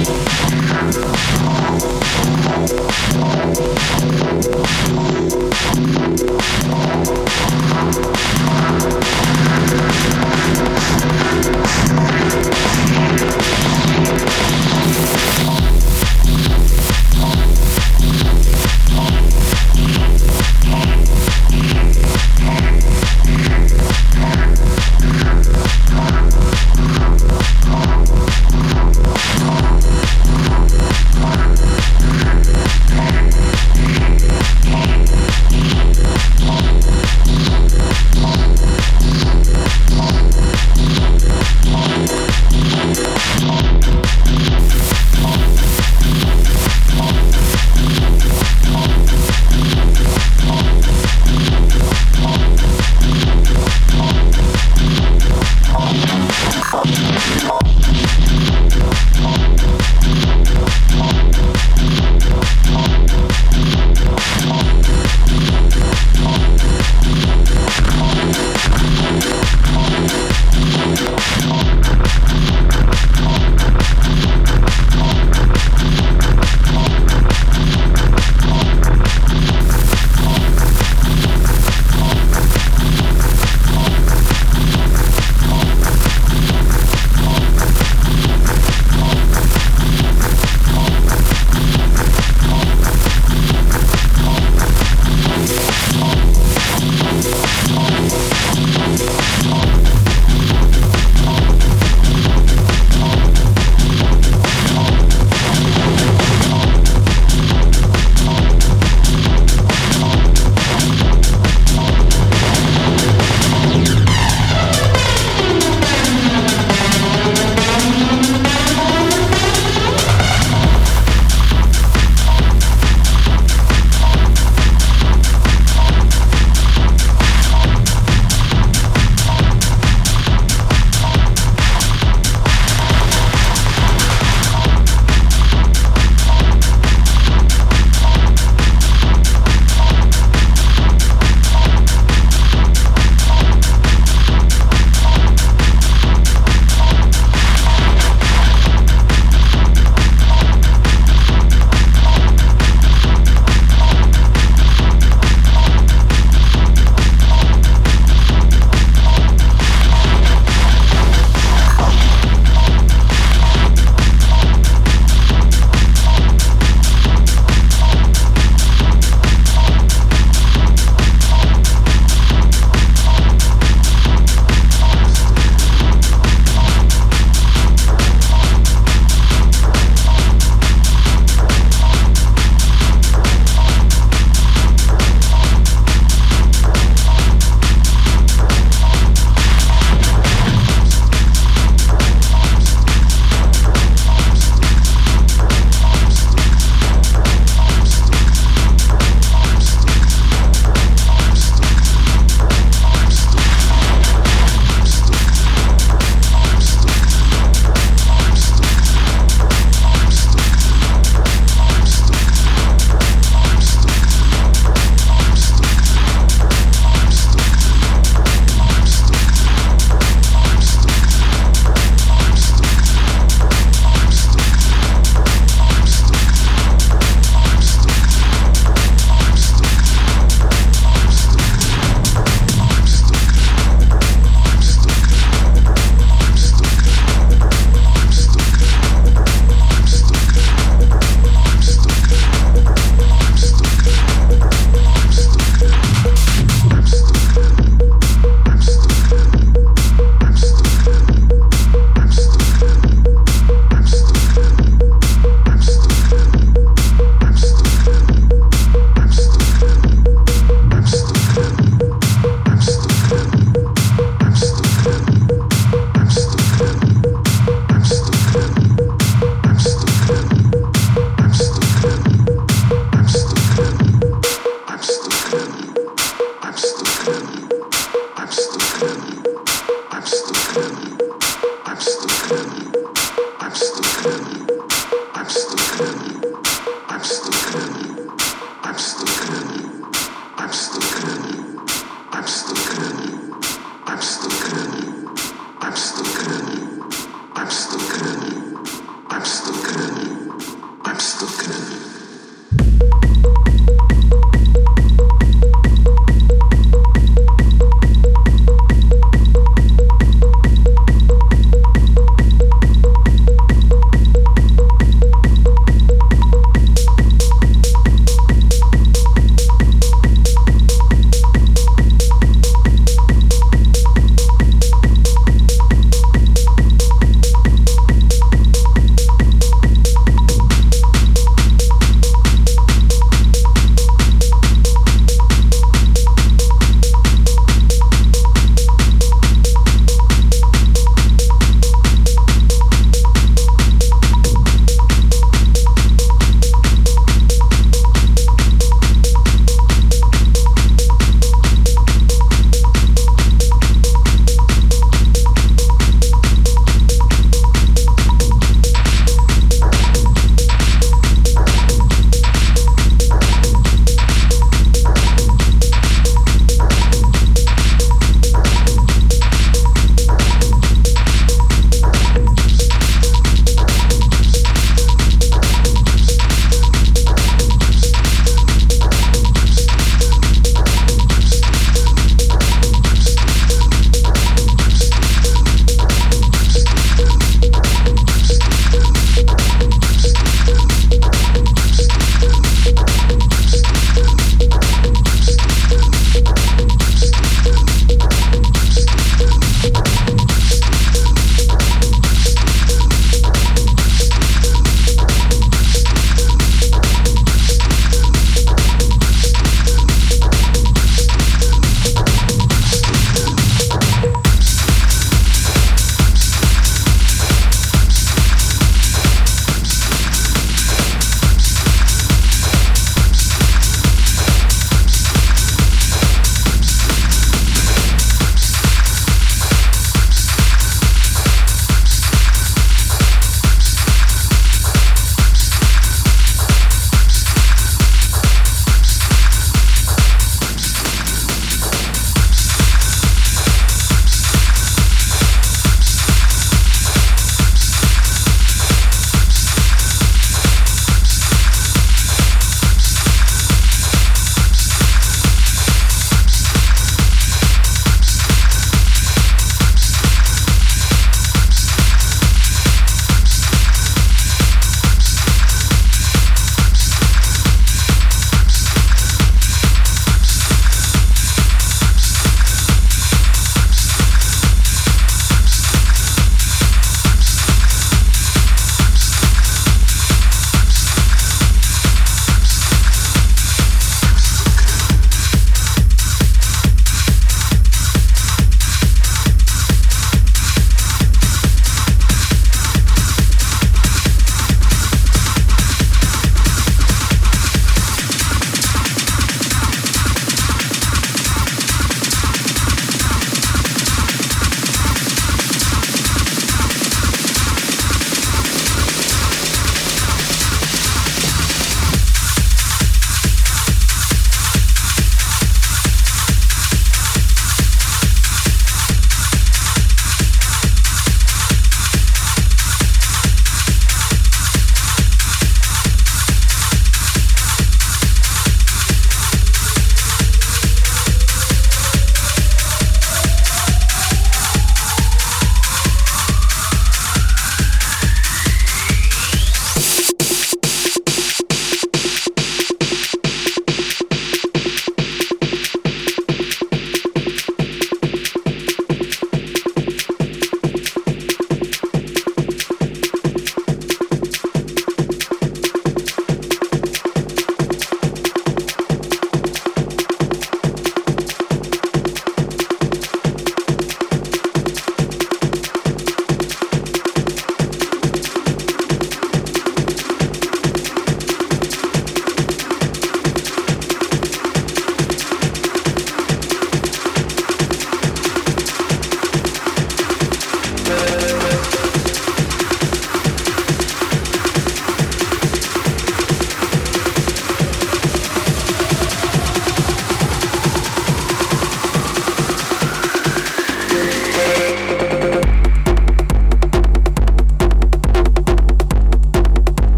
Thank you.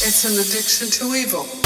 It's an addiction to evil.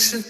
It's